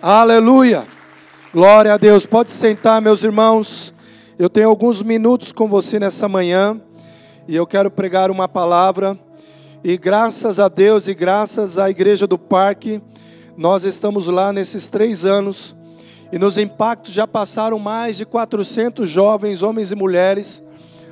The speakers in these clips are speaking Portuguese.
Aleluia. Glória a Deus. Pode sentar, meus irmãos. Eu tenho alguns minutos com você nessa manhã e eu quero pregar uma palavra. E graças a Deus e graças à Igreja do Parque, nós estamos lá nesses três anos e nos impactos já passaram mais de 400 jovens, homens e mulheres,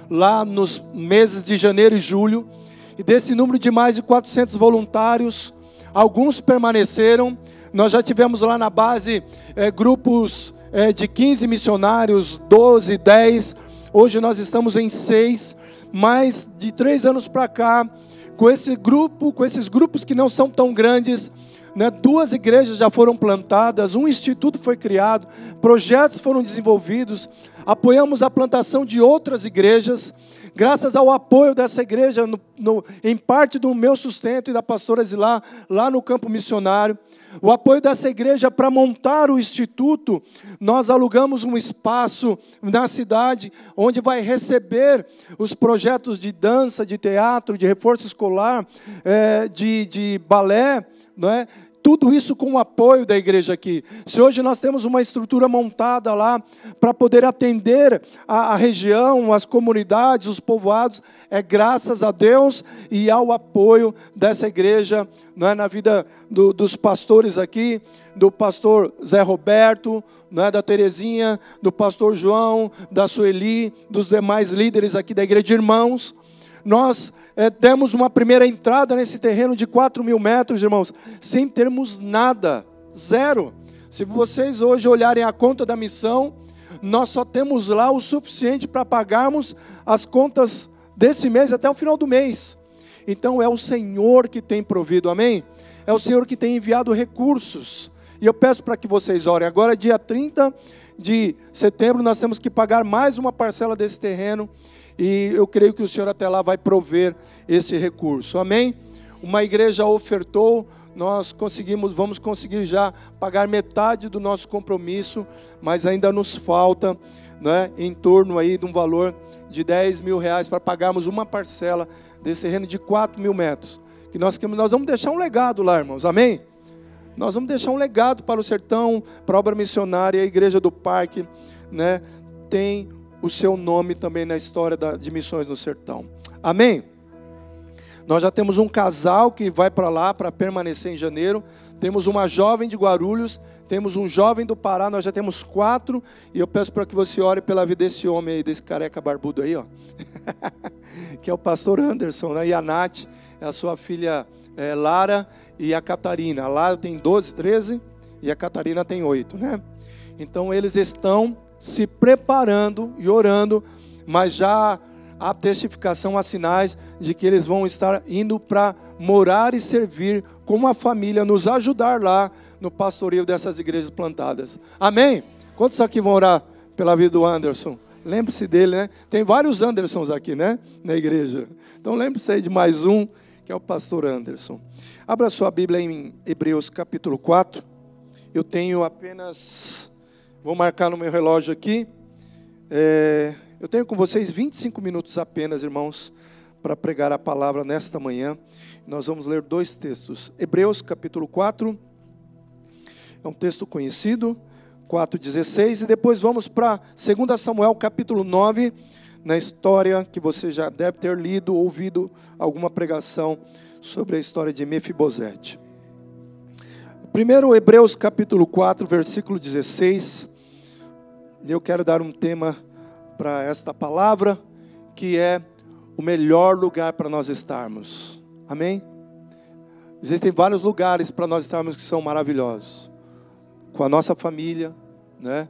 lá nos meses de janeiro e julho. E desse número de mais de 400 voluntários, alguns permaneceram. Nós já tivemos lá na base é, grupos é, de 15 missionários, 12, 10. Hoje nós estamos em seis. Mais de três anos para cá, com esse grupo, com esses grupos que não são tão grandes, né, duas igrejas já foram plantadas, um instituto foi criado, projetos foram desenvolvidos, apoiamos a plantação de outras igrejas, graças ao apoio dessa igreja, no, no, em parte do meu sustento e da pastora Zilá, lá no campo missionário, o apoio dessa igreja para montar o instituto, nós alugamos um espaço na cidade onde vai receber os projetos de dança, de teatro, de reforço escolar, é, de, de balé, não é? Tudo isso com o apoio da igreja aqui. Se hoje nós temos uma estrutura montada lá para poder atender a, a, região, as comunidades, os povoados, é graças a Deus e ao apoio dessa igreja não é, na vida do, dos pastores aqui, do pastor Zé Roberto, não é, da Terezinha, do pastor João, da Sueli, dos demais líderes aqui da igreja de irmãos. Nós é, demos uma primeira entrada nesse terreno de 4 mil metros, irmãos, sem termos nada, zero. Se vocês hoje olharem a conta da missão, nós só temos lá o suficiente para pagarmos as contas desse mês até o final do mês. Então é o Senhor que tem provido, amém? É o Senhor que tem enviado recursos. E eu peço para que vocês orem. Agora, dia 30 de setembro, nós temos que pagar mais uma parcela desse terreno e eu creio que o Senhor até lá vai prover esse recurso. Amém? Uma igreja ofertou, nós conseguimos, vamos conseguir já pagar metade do nosso compromisso, mas ainda nos falta, né, em torno aí de um valor de 10 mil reais para pagarmos uma parcela desse terreno de 4 mil metros. Que nós, nós vamos deixar um legado lá, irmãos. Amém? Nós vamos deixar um legado para o sertão, para a obra missionária, a igreja do parque, né? Tem o seu nome também na história de missões no sertão. Amém? Nós já temos um casal que vai para lá para permanecer em janeiro. Temos uma jovem de Guarulhos. Temos um jovem do Pará. Nós já temos quatro. E eu peço para que você ore pela vida desse homem aí, desse careca barbudo aí, ó. que é o pastor Anderson, né? E a Nath, é a sua filha é, Lara e a Catarina. A Lara tem 12, 13 e a Catarina tem 8, né? Então eles estão se preparando e orando, mas já há testificação, há sinais de que eles vão estar indo para morar e servir com uma família, nos ajudar lá no pastoreio dessas igrejas plantadas. Amém? Quantos aqui vão orar pela vida do Anderson? Lembre-se dele, né? Tem vários Andersons aqui, né? Na igreja. Então lembre-se aí de mais um, que é o pastor Anderson. Abra sua Bíblia em Hebreus capítulo 4. Eu tenho apenas Vou marcar no meu relógio aqui. É, eu tenho com vocês 25 minutos apenas, irmãos, para pregar a palavra nesta manhã. Nós vamos ler dois textos. Hebreus capítulo 4. É um texto conhecido, 4,16. E depois vamos para 2 Samuel capítulo 9, na história que você já deve ter lido, ouvido alguma pregação sobre a história de Mefibosete. Primeiro, Hebreus capítulo 4, versículo 16 eu quero dar um tema para esta palavra, que é o melhor lugar para nós estarmos. Amém? Existem vários lugares para nós estarmos que são maravilhosos. Com a nossa família, né?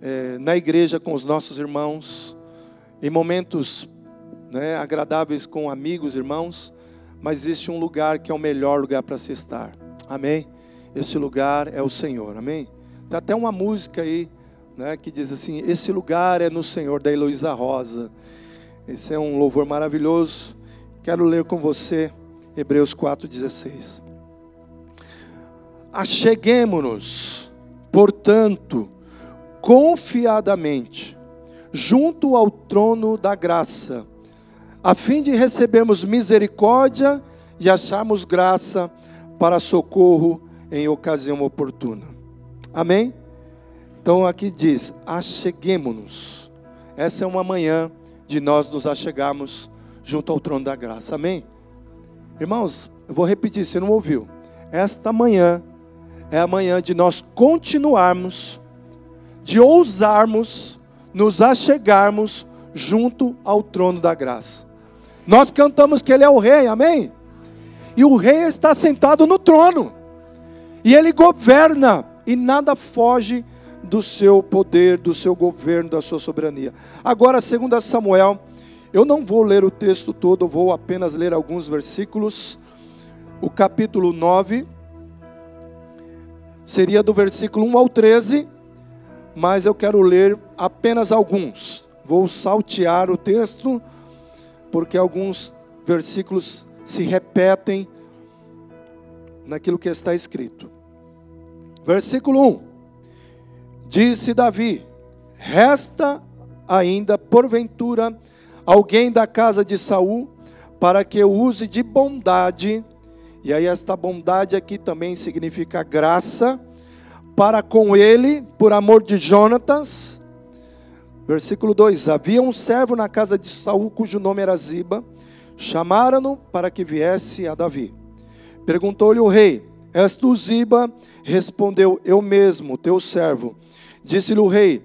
É, na igreja com os nossos irmãos, em momentos né, agradáveis com amigos, irmãos, mas existe um lugar que é o melhor lugar para se estar. Amém? Esse lugar é o Senhor. Amém? Tem até uma música aí né, que diz assim: Esse lugar é no Senhor, da Heloísa Rosa. Esse é um louvor maravilhoso. Quero ler com você Hebreus 4,16. Acheguemo-nos, portanto, confiadamente, junto ao trono da graça, a fim de recebermos misericórdia e acharmos graça para socorro em ocasião oportuna. Amém? Então aqui diz: acheguemos-nos. Essa é uma manhã de nós nos achegarmos junto ao trono da graça. Amém? Irmãos, eu vou repetir, você não ouviu. Esta manhã é a manhã de nós continuarmos, de ousarmos nos achegarmos junto ao trono da graça. Nós cantamos que Ele é o Rei, amém? E o Rei está sentado no trono, e Ele governa, e nada foge do seu poder, do seu governo, da sua soberania. Agora, segundo Samuel, eu não vou ler o texto todo, eu vou apenas ler alguns versículos. O capítulo 9 seria do versículo 1 ao 13, mas eu quero ler apenas alguns. Vou saltear o texto, porque alguns versículos se repetem naquilo que está escrito. Versículo 1: Disse Davi: Resta ainda, porventura, alguém da casa de Saul, para que eu use de bondade, e aí esta bondade aqui também significa graça, para com ele, por amor de Jonatas. Versículo 2: Havia um servo na casa de Saul, cujo nome era Ziba, chamaram-no para que viesse a Davi. Perguntou-lhe o rei: És tu Ziba? Respondeu: Eu mesmo, teu servo. Disse-lhe o rei: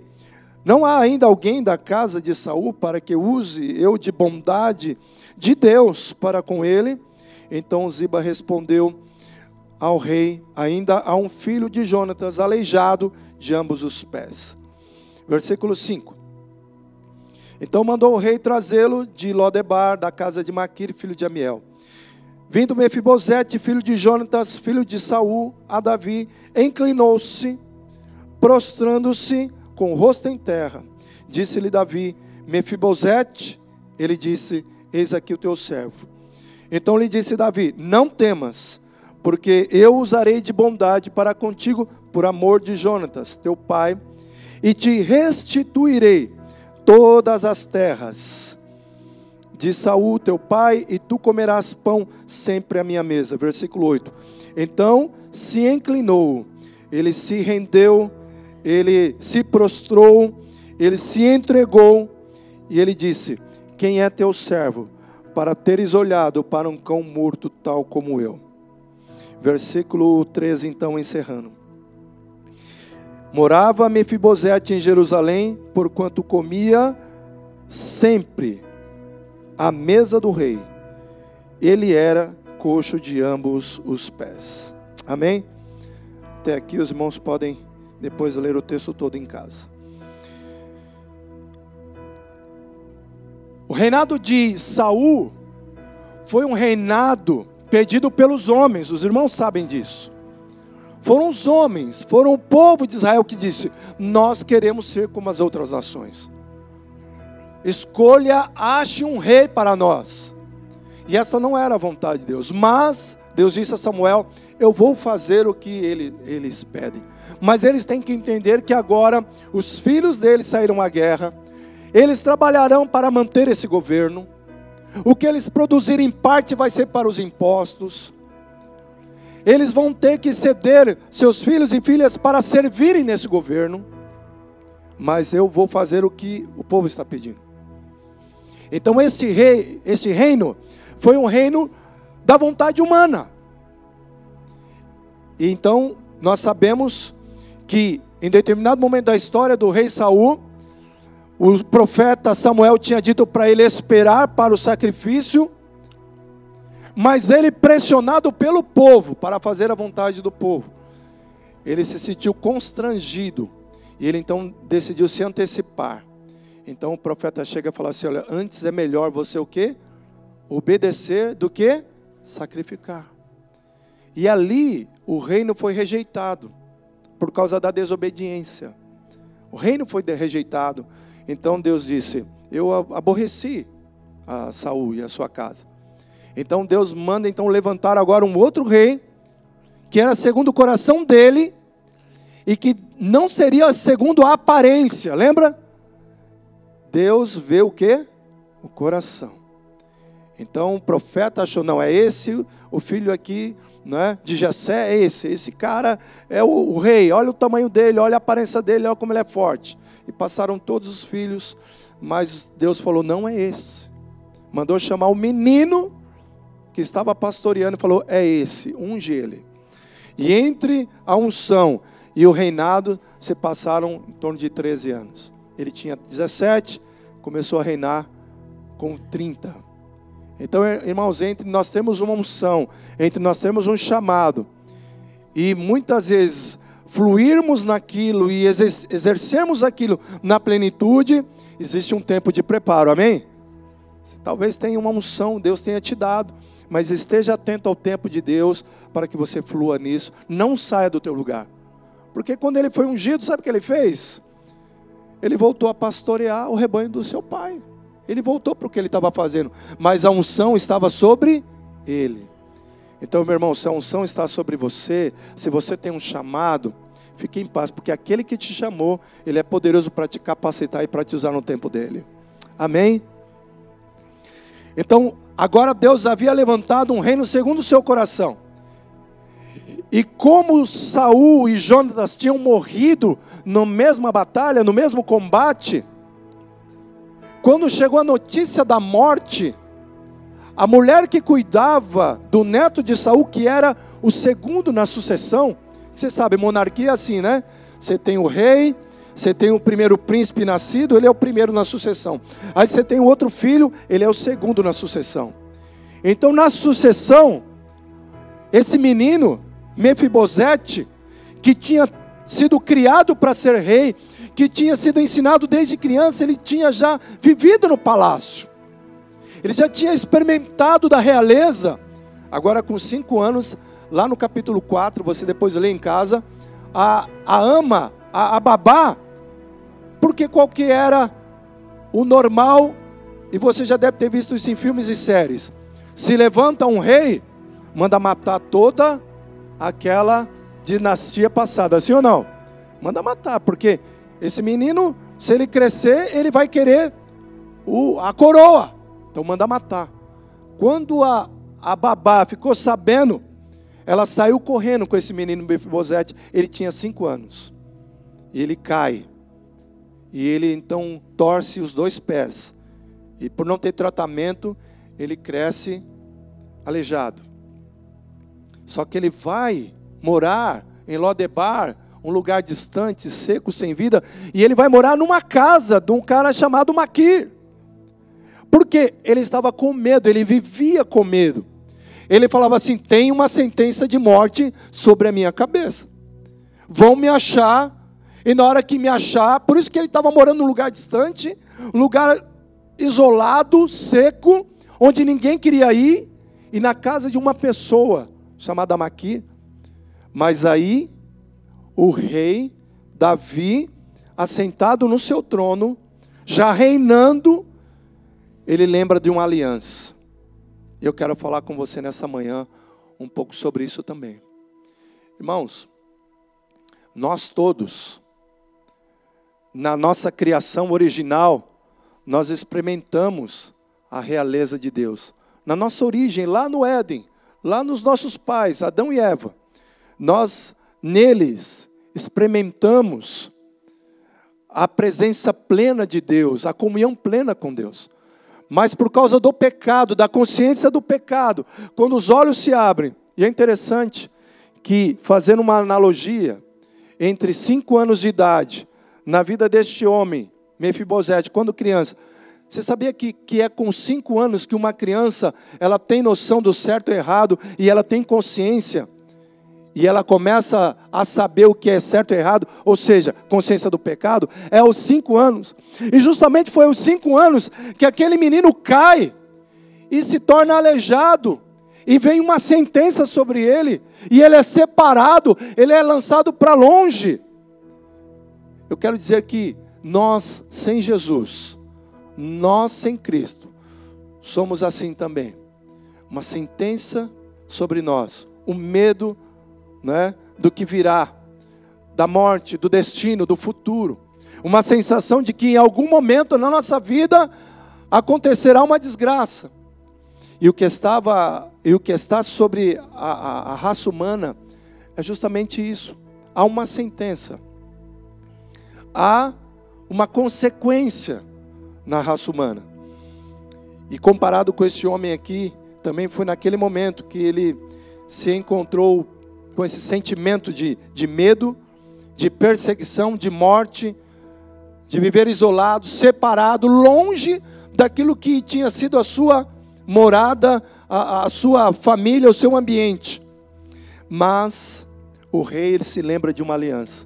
Não há ainda alguém da casa de Saul para que use eu de bondade de Deus para com ele? Então Ziba respondeu ao rei: Ainda há um filho de Jonatas aleijado de ambos os pés. Versículo 5. Então mandou o rei trazê-lo de Lodebar, da casa de Maquir, filho de Amiel. Vindo Mefibosete, filho de Jonatas, filho de Saul, a Davi, inclinou-se prostrando-se com o rosto em terra. Disse-lhe Davi: Mefibosete, ele disse: Eis aqui o teu servo. Então lhe disse Davi: Não temas, porque eu usarei de bondade para contigo por amor de Jonatas, teu pai, e te restituirei todas as terras de Saul, teu pai, e tu comerás pão sempre à minha mesa. Versículo 8. Então se inclinou, ele se rendeu ele se prostrou, ele se entregou e ele disse: Quem é teu servo, para teres olhado para um cão morto tal como eu? Versículo 13, então, encerrando. Morava Mefibosete em Jerusalém, porquanto comia sempre à mesa do rei. Ele era coxo de ambos os pés. Amém? Até aqui os irmãos podem depois ler o texto todo em casa. O reinado de Saul foi um reinado pedido pelos homens, os irmãos sabem disso. Foram os homens, foram o povo de Israel que disse: Nós queremos ser como as outras nações. Escolha, ache um rei para nós. E essa não era a vontade de Deus, mas Deus disse a Samuel: Eu vou fazer o que ele, eles pedem. Mas eles têm que entender que agora os filhos deles saíram à guerra, eles trabalharão para manter esse governo. O que eles produzirem parte vai ser para os impostos. Eles vão ter que ceder seus filhos e filhas para servirem nesse governo. Mas eu vou fazer o que o povo está pedindo. Então este rei, este reino foi um reino da vontade humana. E então nós sabemos que em determinado momento da história do rei Saul, o profeta Samuel tinha dito para ele esperar para o sacrifício, mas ele pressionado pelo povo para fazer a vontade do povo, ele se sentiu constrangido e ele então decidiu se antecipar. Então o profeta chega e fala assim: olha, antes é melhor você o quê? Obedecer do que sacrificar. E ali o reino foi rejeitado por causa da desobediência. O reino foi rejeitado. Então Deus disse: Eu aborreci a Saul e a sua casa. Então Deus manda então levantar agora um outro rei que era segundo o coração dele e que não seria segundo a aparência. Lembra? Deus vê o que? O coração. Então o profeta achou, não, é esse o filho aqui né, de Jessé é esse. Esse cara é o, o, rei. Olha o tamanho dele, olha a aparência dele, olha como ele é forte. E passaram todos os filhos, mas Deus falou: não é esse. Mandou chamar o menino que estava pastoreando e falou: é esse, unge ele. E entre a unção e o reinado se passaram em torno de 13 anos. Ele tinha 17, começou a reinar com 30. Então, irmãos, entre nós temos uma unção, entre nós temos um chamado, e muitas vezes fluirmos naquilo e exercermos aquilo na plenitude, existe um tempo de preparo, amém? Talvez tenha uma unção, Deus tenha te dado, mas esteja atento ao tempo de Deus para que você flua nisso, não saia do teu lugar. Porque quando ele foi ungido, sabe o que ele fez? Ele voltou a pastorear o rebanho do seu pai. Ele voltou para o que ele estava fazendo, mas a unção estava sobre ele. Então, meu irmão, se a unção está sobre você, se você tem um chamado, fique em paz, porque aquele que te chamou, ele é poderoso para te capacitar e para te usar no tempo dele. Amém? Então, agora Deus havia levantado um reino segundo o seu coração. E como Saul e Jonatas tinham morrido na mesma batalha, no mesmo combate, quando chegou a notícia da morte, a mulher que cuidava do neto de Saul, que era o segundo na sucessão, você sabe, monarquia é assim, né? Você tem o rei, você tem o primeiro príncipe nascido, ele é o primeiro na sucessão. Aí você tem o outro filho, ele é o segundo na sucessão. Então, na sucessão, esse menino Mefibosete, que tinha sido criado para ser rei, que tinha sido ensinado desde criança, ele tinha já vivido no palácio, ele já tinha experimentado da realeza. Agora, com cinco anos, lá no capítulo 4, você depois lê em casa, a, a ama, a, a babá, porque qual que era o normal, e você já deve ter visto isso em filmes e séries. Se levanta um rei, manda matar toda aquela dinastia passada, sim ou não? Manda matar, porque esse menino, se ele crescer, ele vai querer o, a coroa. Então manda matar. Quando a, a babá ficou sabendo, ela saiu correndo com esse menino Befibosete. Ele tinha cinco anos. E ele cai. E ele então torce os dois pés. E por não ter tratamento, ele cresce aleijado. Só que ele vai morar em Lodebar, um lugar distante, seco, sem vida, e ele vai morar numa casa de um cara chamado Maquir. Porque ele estava com medo, ele vivia com medo. Ele falava assim: tem uma sentença de morte sobre a minha cabeça. Vão me achar, e na hora que me achar, por isso que ele estava morando num lugar distante, um lugar isolado, seco, onde ninguém queria ir, e na casa de uma pessoa chamada Maqui. Mas aí o rei Davi, assentado no seu trono, já reinando, ele lembra de uma aliança. Eu quero falar com você nessa manhã um pouco sobre isso também. Irmãos, nós todos, na nossa criação original, nós experimentamos a realeza de Deus. Na nossa origem, lá no Éden, lá nos nossos pais, Adão e Eva, nós neles experimentamos a presença plena de Deus, a comunhão plena com Deus. Mas por causa do pecado, da consciência do pecado, quando os olhos se abrem, e é interessante que, fazendo uma analogia, entre cinco anos de idade, na vida deste homem, Mefibosete, quando criança, você sabia que, que é com cinco anos que uma criança ela tem noção do certo e errado e ela tem consciência e ela começa a saber o que é certo e errado, ou seja, consciência do pecado, é aos cinco anos. E justamente foi aos cinco anos que aquele menino cai e se torna aleijado. E vem uma sentença sobre ele, e ele é separado, ele é lançado para longe. Eu quero dizer que nós, sem Jesus, nós sem Cristo, somos assim também. Uma sentença sobre nós, o medo né, do que virá, da morte, do destino, do futuro. Uma sensação de que em algum momento na nossa vida acontecerá uma desgraça. E o que estava E o que está sobre a, a, a raça humana é justamente isso. Há uma sentença, há uma consequência na raça humana. E comparado com esse homem aqui, também foi naquele momento que ele se encontrou com esse sentimento de, de medo, de perseguição, de morte, de viver isolado, separado, longe daquilo que tinha sido a sua morada, a, a sua família, o seu ambiente. Mas o rei ele se lembra de uma aliança.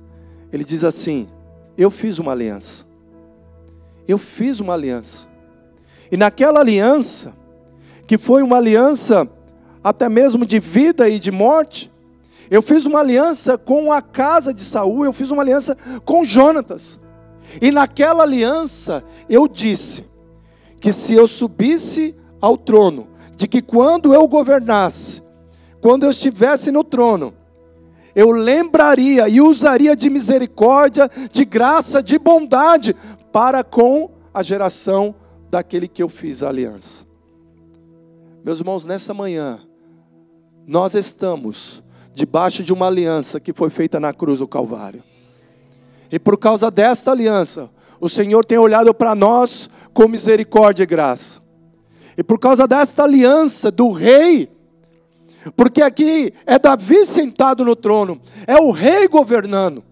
Ele diz assim: Eu fiz uma aliança. Eu fiz uma aliança. E naquela aliança, que foi uma aliança até mesmo de vida e de morte, eu fiz uma aliança com a casa de Saul, eu fiz uma aliança com Jonatas. E naquela aliança eu disse que se eu subisse ao trono, de que quando eu governasse, quando eu estivesse no trono, eu lembraria e usaria de misericórdia, de graça, de bondade para com a geração daquele que eu fiz a aliança. Meus irmãos, nessa manhã, nós estamos debaixo de uma aliança que foi feita na cruz do Calvário. E por causa desta aliança, o Senhor tem olhado para nós com misericórdia e graça. E por causa desta aliança do rei, porque aqui é Davi sentado no trono, é o rei governando.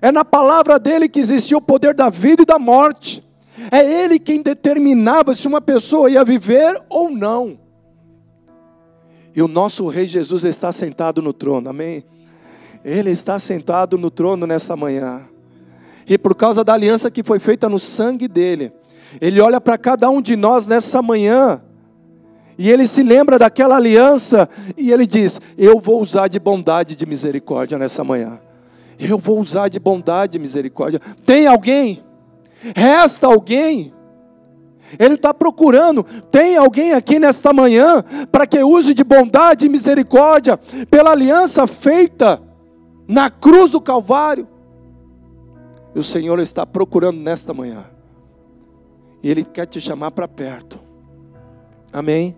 É na palavra dele que existia o poder da vida e da morte. É ele quem determinava se uma pessoa ia viver ou não. E o nosso rei Jesus está sentado no trono, amém? Ele está sentado no trono nessa manhã. E por causa da aliança que foi feita no sangue dele, ele olha para cada um de nós nessa manhã, e ele se lembra daquela aliança, e ele diz: Eu vou usar de bondade e de misericórdia nessa manhã. Eu vou usar de bondade e misericórdia. Tem alguém? Resta alguém? Ele está procurando. Tem alguém aqui nesta manhã para que use de bondade e misericórdia pela aliança feita na cruz do Calvário? E o Senhor está procurando nesta manhã. E Ele quer te chamar para perto. Amém?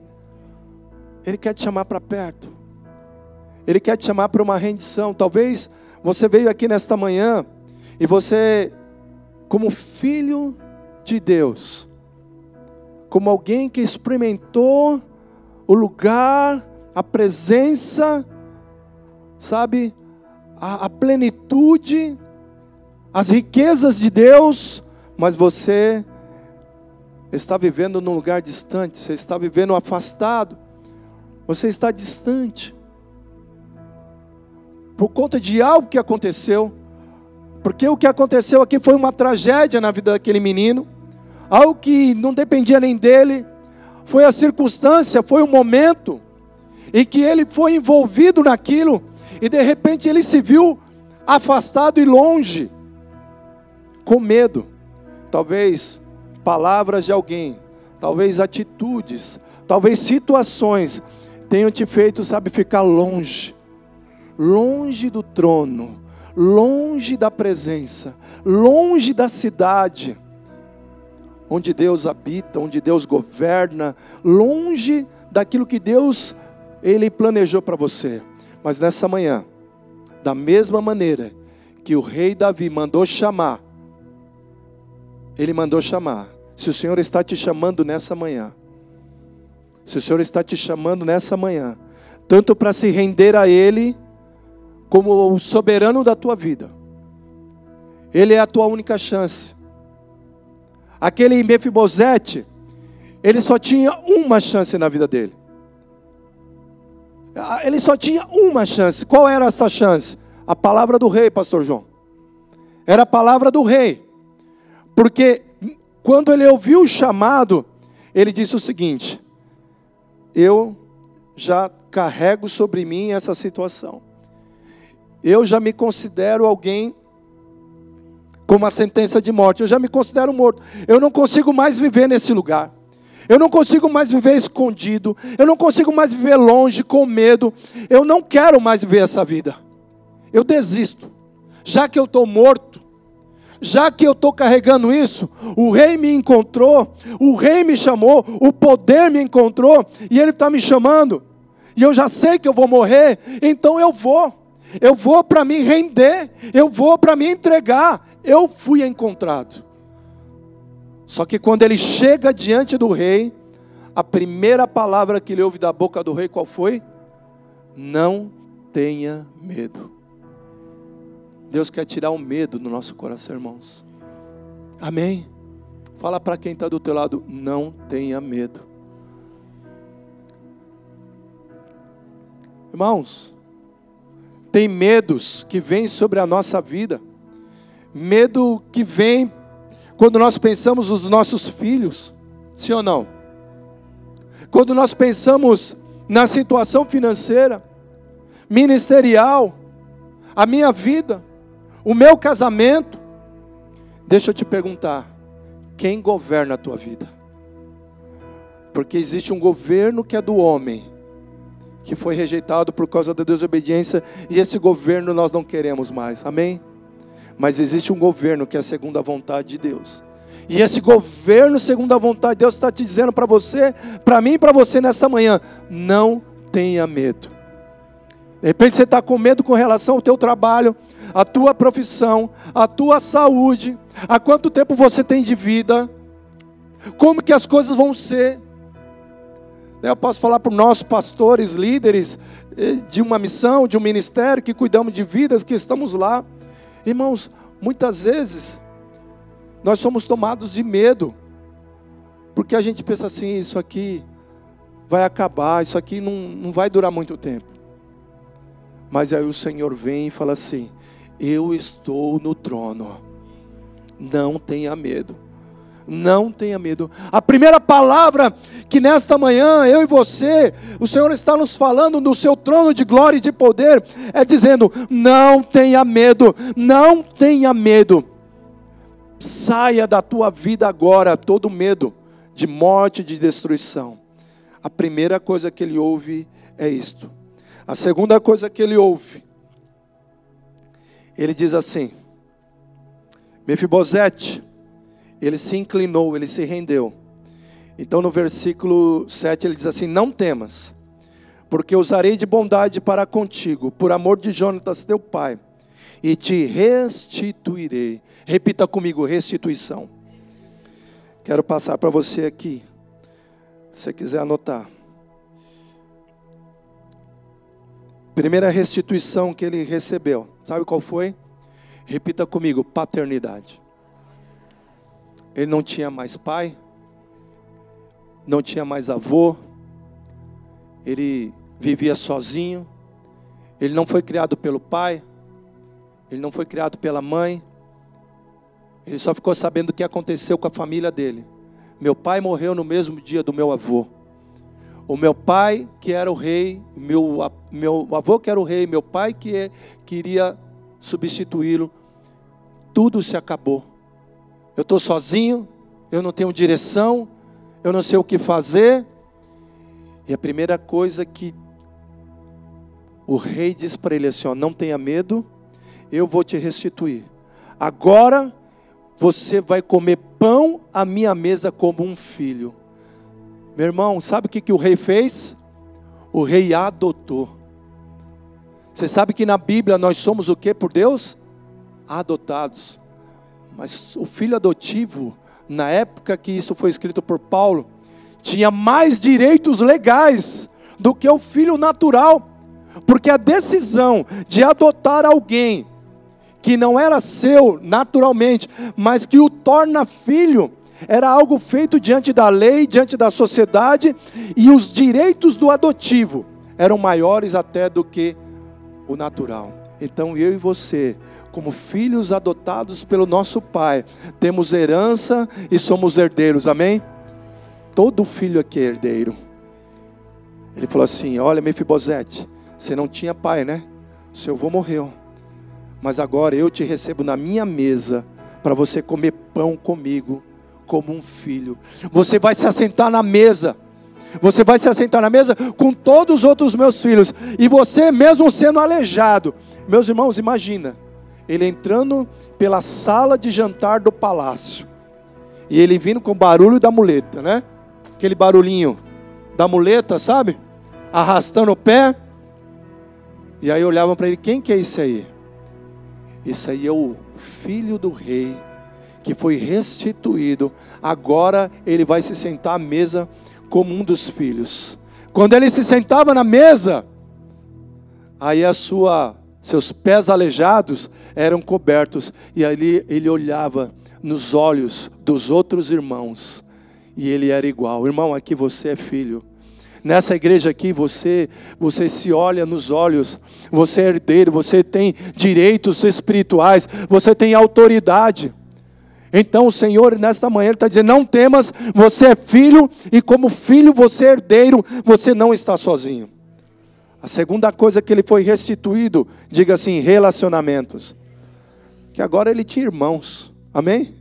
Ele quer te chamar para perto. Ele quer te chamar para uma rendição. Talvez você veio aqui nesta manhã e você, como filho de Deus, como alguém que experimentou o lugar, a presença, sabe, a, a plenitude as riquezas de Deus, mas você está vivendo num lugar distante, você está vivendo afastado, você está distante. Por conta de algo que aconteceu, porque o que aconteceu aqui foi uma tragédia na vida daquele menino, algo que não dependia nem dele, foi a circunstância, foi o momento, e que ele foi envolvido naquilo, e de repente ele se viu afastado e longe com medo. Talvez palavras de alguém, talvez atitudes, talvez situações tenham te feito, sabe, ficar longe, longe do trono, longe da presença, longe da cidade onde Deus habita, onde Deus governa, longe daquilo que Deus ele planejou para você. Mas nessa manhã, da mesma maneira que o rei Davi mandou chamar ele mandou chamar. Se o Senhor está te chamando nessa manhã, se o Senhor está te chamando nessa manhã, tanto para se render a Ele, como o soberano da tua vida, Ele é a tua única chance. Aquele Mefibosete, ele só tinha uma chance na vida dele. Ah, ele só tinha uma chance. Qual era essa chance? A palavra do rei, pastor João. Era a palavra do rei. Porque quando ele ouviu o chamado, ele disse o seguinte: Eu já carrego sobre mim essa situação. Eu já me considero alguém com uma sentença de morte. Eu já me considero morto. Eu não consigo mais viver nesse lugar. Eu não consigo mais viver escondido. Eu não consigo mais viver longe, com medo. Eu não quero mais viver essa vida. Eu desisto. Já que eu estou morto, já que eu estou carregando isso, o rei me encontrou, o rei me chamou, o poder me encontrou, e ele está me chamando e eu já sei que eu vou morrer, então eu vou. Eu vou para me render, eu vou para me entregar. Eu fui encontrado. Só que quando ele chega diante do rei, a primeira palavra que ele ouve da boca do rei qual foi? Não tenha medo. Deus quer tirar o medo do nosso coração, irmãos. Amém? Fala para quem está do teu lado, não tenha medo. Irmãos, tem medos que vêm sobre a nossa vida, medo que vem quando nós pensamos nos nossos filhos, sim ou não? Quando nós pensamos na situação financeira, ministerial, a minha vida, o meu casamento, deixa eu te perguntar, quem governa a tua vida? Porque existe um governo que é do homem, que foi rejeitado por causa da desobediência, e esse governo nós não queremos mais, amém? Mas existe um governo que é segundo a vontade de Deus. E esse governo, segundo a vontade de Deus, está te dizendo para você, para mim e para você nessa manhã: não tenha medo. De repente você está com medo com relação ao teu trabalho, a tua profissão, a tua saúde, a quanto tempo você tem de vida, como que as coisas vão ser. Eu posso falar para os nossos pastores, líderes eh, de uma missão, de um ministério, que cuidamos de vidas, que estamos lá. Irmãos, muitas vezes nós somos tomados de medo, porque a gente pensa assim: isso aqui vai acabar, isso aqui não, não vai durar muito tempo. Mas aí o Senhor vem e fala assim: eu estou no trono, não tenha medo. Não tenha medo. A primeira palavra que nesta manhã eu e você, o Senhor está nos falando no seu trono de glória e de poder, é dizendo: não tenha medo, não tenha medo. Saia da tua vida agora todo medo de morte, de destruição. A primeira coisa que ele ouve é isto. A segunda coisa que ele ouve, ele diz assim: Mefibosete, ele se inclinou, ele se rendeu. Então no versículo 7 ele diz assim: Não temas, porque usarei de bondade para contigo, por amor de Jonatas teu pai, e te restituirei. Repita comigo: restituição. Quero passar para você aqui, se você quiser anotar. Primeira restituição que ele recebeu, sabe qual foi? Repita comigo: paternidade. Ele não tinha mais pai, não tinha mais avô, ele vivia sozinho, ele não foi criado pelo pai, ele não foi criado pela mãe, ele só ficou sabendo o que aconteceu com a família dele. Meu pai morreu no mesmo dia do meu avô. O meu pai, que era o rei, meu, meu avô, que era o rei, meu pai, que é, queria substituí-lo, tudo se acabou. Eu estou sozinho, eu não tenho direção, eu não sei o que fazer. E a primeira coisa que o rei diz para ele assim: ó, não tenha medo, eu vou te restituir. Agora você vai comer pão à minha mesa como um filho. Meu irmão, sabe o que, que o rei fez? O rei adotou. Você sabe que na Bíblia nós somos o que por Deus? Adotados. Mas o filho adotivo, na época que isso foi escrito por Paulo, tinha mais direitos legais do que o filho natural, porque a decisão de adotar alguém que não era seu naturalmente, mas que o torna filho, era algo feito diante da lei, diante da sociedade, e os direitos do adotivo eram maiores até do que o natural. Então eu e você como filhos adotados pelo nosso Pai, temos herança e somos herdeiros, amém? Todo filho aqui é herdeiro. Ele falou assim: Olha, Mefibosete, você não tinha pai, né? Seu avô morreu, mas agora eu te recebo na minha mesa para você comer pão comigo, como um filho. Você vai se assentar na mesa. Você vai se assentar na mesa com todos os outros meus filhos. E você, mesmo sendo aleijado, meus irmãos, imagina ele entrando pela sala de jantar do palácio. E ele vindo com o barulho da muleta, né? Aquele barulhinho da muleta, sabe? arrastando o pé. E aí olhavam para ele: quem que é esse aí? Esse aí é o filho do rei que foi restituído. Agora ele vai se sentar à mesa como um dos filhos. Quando ele se sentava na mesa, aí a sua seus pés aleijados eram cobertos e ali ele olhava nos olhos dos outros irmãos e ele era igual. Irmão, aqui você é filho. Nessa igreja aqui você você se olha nos olhos, você é herdeiro, você tem direitos espirituais, você tem autoridade. Então o Senhor nesta manhã está dizendo: não temas, você é filho, e como filho você é herdeiro, você não está sozinho. A segunda coisa que ele foi restituído, diga assim, relacionamentos. Que agora ele tinha irmãos, amém?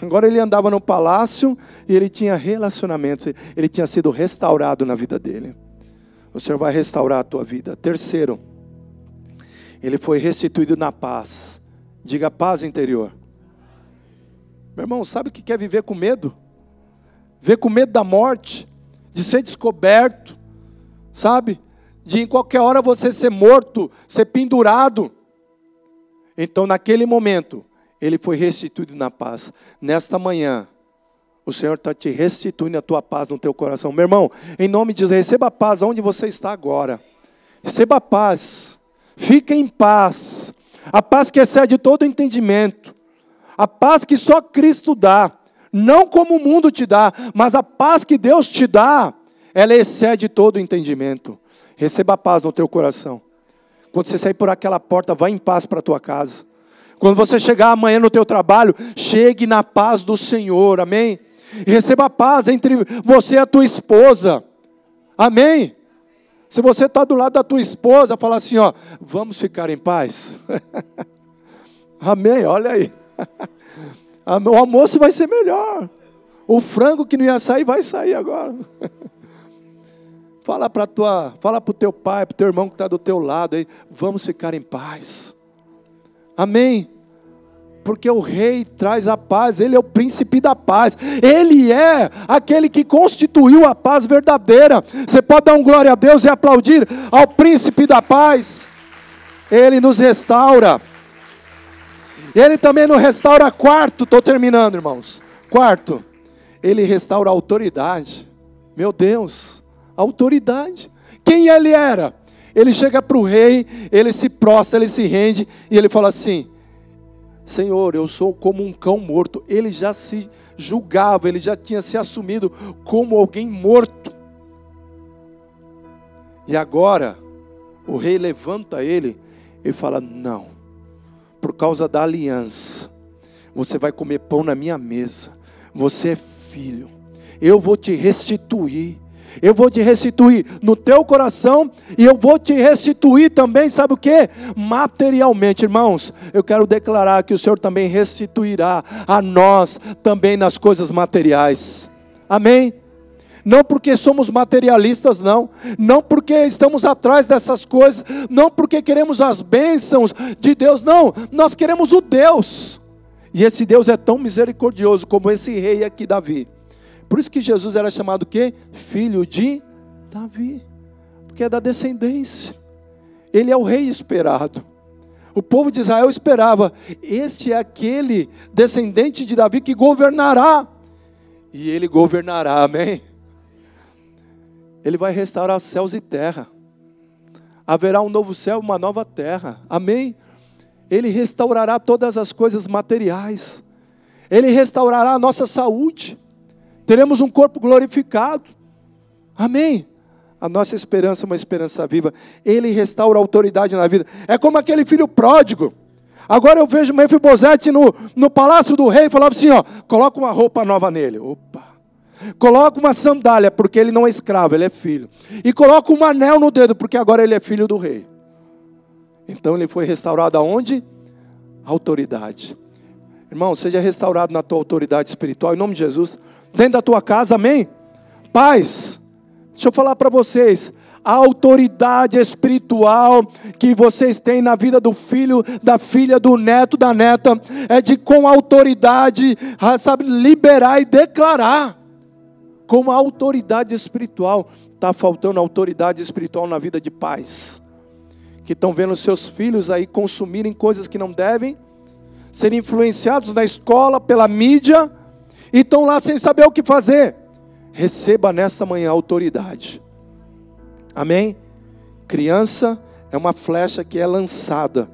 Agora ele andava no palácio e ele tinha relacionamentos, ele tinha sido restaurado na vida dele. O Senhor vai restaurar a tua vida. Terceiro, ele foi restituído na paz. Diga paz interior. Meu irmão, sabe o que quer viver com medo? Ver com medo da morte, de ser descoberto, sabe? De em qualquer hora você ser morto, ser pendurado. Então, naquele momento, ele foi restituído na paz. Nesta manhã, o Senhor está te restituindo a tua paz no teu coração. Meu irmão, em nome de Jesus, receba a paz onde você está agora. Receba a paz. Fique em paz. A paz que excede todo entendimento. A paz que só Cristo dá, não como o mundo te dá, mas a paz que Deus te dá, ela excede todo entendimento. Receba paz no teu coração. Quando você sair por aquela porta, vá em paz para a tua casa. Quando você chegar amanhã no teu trabalho, chegue na paz do Senhor, amém? Receba paz entre você e a tua esposa, amém? Se você está do lado da tua esposa, fala assim, ó, vamos ficar em paz. amém, olha aí. O almoço vai ser melhor. O frango que não ia sair vai sair agora. Fala para tua, fala para o teu pai, para o teu irmão que está do teu lado aí, vamos ficar em paz. Amém. Porque o rei traz a paz, ele é o príncipe da paz, ele é aquele que constituiu a paz verdadeira. Você pode dar um glória a Deus e aplaudir ao príncipe da paz, ele nos restaura. Ele também não restaura quarto, estou terminando, irmãos. Quarto, ele restaura a autoridade. Meu Deus, autoridade. Quem ele era? Ele chega para o rei, ele se prostra, ele se rende e ele fala assim: Senhor, eu sou como um cão morto. Ele já se julgava, ele já tinha se assumido como alguém morto. E agora, o rei levanta ele e fala: Não, por causa da aliança. Você vai comer pão na minha mesa. Você é filho. Eu vou te restituir. Eu vou te restituir no teu coração e eu vou te restituir também, sabe o que? Materialmente, irmãos. Eu quero declarar que o Senhor também restituirá a nós também nas coisas materiais. Amém? não porque somos materialistas, não, não porque estamos atrás dessas coisas, não porque queremos as bênçãos de Deus, não, nós queremos o Deus, e esse Deus é tão misericordioso como esse rei aqui, Davi. Por isso que Jesus era chamado que filho de Davi, porque é da descendência. Ele é o rei esperado. O povo de Israel esperava, este é aquele descendente de Davi que governará. E ele governará, amém? Ele vai restaurar céus e terra. Haverá um novo céu, uma nova terra. Amém? Ele restaurará todas as coisas materiais. Ele restaurará a nossa saúde. Teremos um corpo glorificado. Amém? A nossa esperança é uma esperança viva. Ele restaura a autoridade na vida. É como aquele filho pródigo. Agora eu vejo Mefibosete no, no palácio do rei e falava assim: ó, coloca uma roupa nova nele. Opa! Coloca uma sandália, porque ele não é escravo, ele é filho. E coloca um anel no dedo, porque agora ele é filho do rei. Então ele foi restaurado aonde? Autoridade. Irmão, seja restaurado na tua autoridade espiritual, em nome de Jesus. Dentro da tua casa, amém? Paz. Deixa eu falar para vocês. A autoridade espiritual que vocês têm na vida do filho, da filha, do neto, da neta, é de com autoridade, sabe, liberar e declarar como a autoridade espiritual. Está faltando autoridade espiritual na vida de pais, que estão vendo seus filhos aí consumirem coisas que não devem, serem influenciados na escola, pela mídia, e estão lá sem saber o que fazer. Receba nesta manhã autoridade. Amém? Criança é uma flecha que é lançada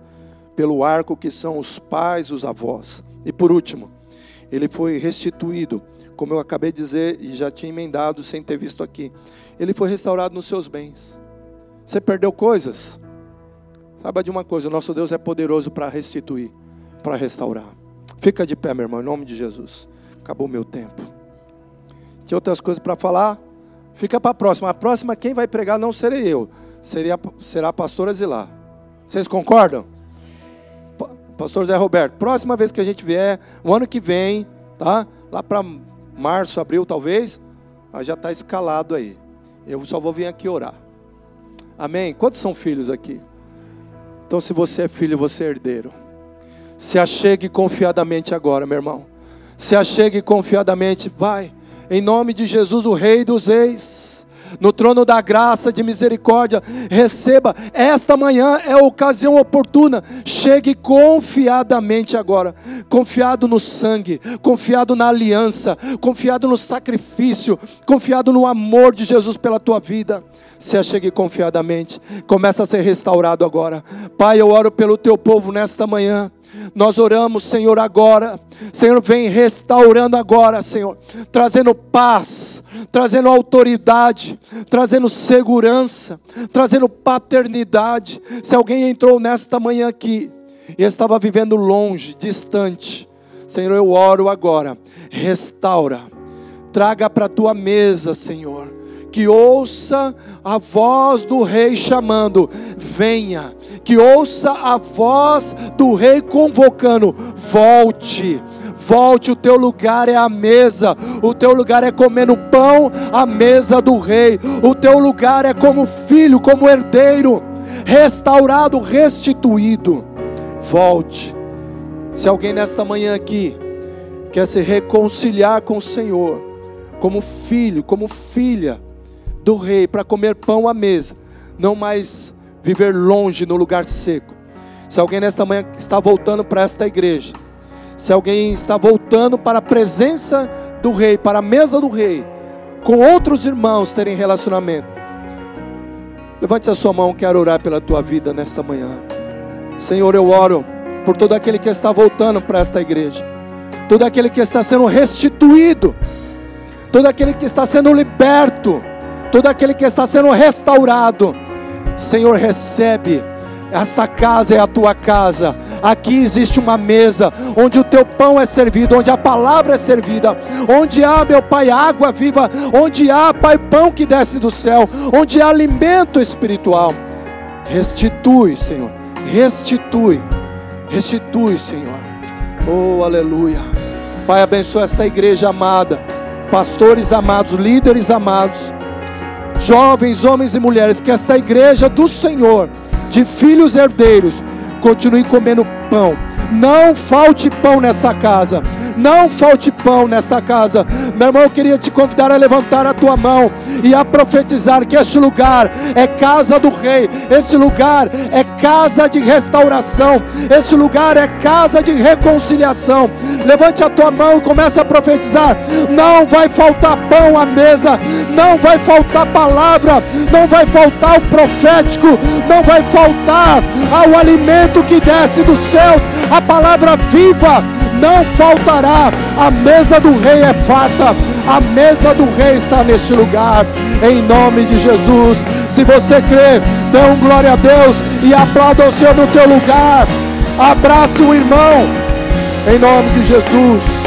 pelo arco que são os pais, os avós. E por último, ele foi restituído, como eu acabei de dizer e já tinha emendado sem ter visto aqui. Ele foi restaurado nos seus bens. Você perdeu coisas? Saiba de uma coisa: o nosso Deus é poderoso para restituir, para restaurar. Fica de pé, meu irmão, em nome de Jesus. Acabou meu tempo. Tinha outras coisas para falar? Fica para a próxima. A próxima, quem vai pregar não serei eu, seria, será a pastora Zilá. Vocês concordam? Pastor Zé Roberto, próxima vez que a gente vier, o ano que vem, tá? Lá para março, abril talvez, já está escalado aí. Eu só vou vir aqui orar. Amém? Quantos são filhos aqui? Então, se você é filho, você é herdeiro. Se achegue confiadamente agora, meu irmão. Se achegue confiadamente, vai. Em nome de Jesus, o Rei dos Reis no trono da graça, de misericórdia, receba. Esta manhã é a ocasião oportuna. Chegue confiadamente agora, confiado no sangue, confiado na aliança, confiado no sacrifício, confiado no amor de Jesus pela tua vida. Se achegue confiadamente, começa a ser restaurado agora. Pai, eu oro pelo teu povo nesta manhã. Nós oramos, Senhor, agora. Senhor, vem restaurando agora, Senhor, trazendo paz, trazendo autoridade, trazendo segurança, trazendo paternidade. Se alguém entrou nesta manhã aqui e estava vivendo longe, distante, Senhor, eu oro agora. Restaura, traga para a tua mesa, Senhor que ouça a voz do rei chamando: venha, que ouça a voz do rei convocando: volte. Volte, o teu lugar é a mesa, o teu lugar é comendo pão à mesa do rei, o teu lugar é como filho, como herdeiro, restaurado, restituído. Volte. Se alguém nesta manhã aqui quer se reconciliar com o Senhor, como filho, como filha, do rei para comer pão à mesa, não mais viver longe no lugar seco. Se alguém nesta manhã está voltando para esta igreja, se alguém está voltando para a presença do rei, para a mesa do rei, com outros irmãos terem relacionamento, levante a sua mão, quero orar pela tua vida nesta manhã. Senhor, eu oro por todo aquele que está voltando para esta igreja, todo aquele que está sendo restituído, todo aquele que está sendo liberto todo aquele que está sendo restaurado. Senhor, recebe. Esta casa é a tua casa. Aqui existe uma mesa onde o teu pão é servido, onde a palavra é servida, onde há, meu Pai, água viva, onde há, Pai, pão que desce do céu, onde há alimento espiritual. Restitui, Senhor. Restitui. Restitui, Senhor. Oh, aleluia. Pai, abençoa esta igreja amada, pastores amados, líderes amados jovens, homens e mulheres, que esta igreja do Senhor, de filhos herdeiros, continue comendo pão. Não falte pão nessa casa. Não falte pão nessa casa. Meu irmão, eu queria te convidar a levantar a tua mão e a profetizar que este lugar é casa do rei, este lugar é casa de restauração, este lugar é casa de reconciliação. Levante a tua mão e comece a profetizar. Não vai faltar pão à mesa, não vai faltar palavra, não vai faltar o profético, não vai faltar ao alimento que desce dos céus, a palavra viva não faltará. A mesa do rei é farta, a mesa do rei está neste lugar, em nome de Jesus. Se você crê, dê um glória a Deus e aplauda o Senhor no teu lugar. Abrace o irmão, em nome de Jesus.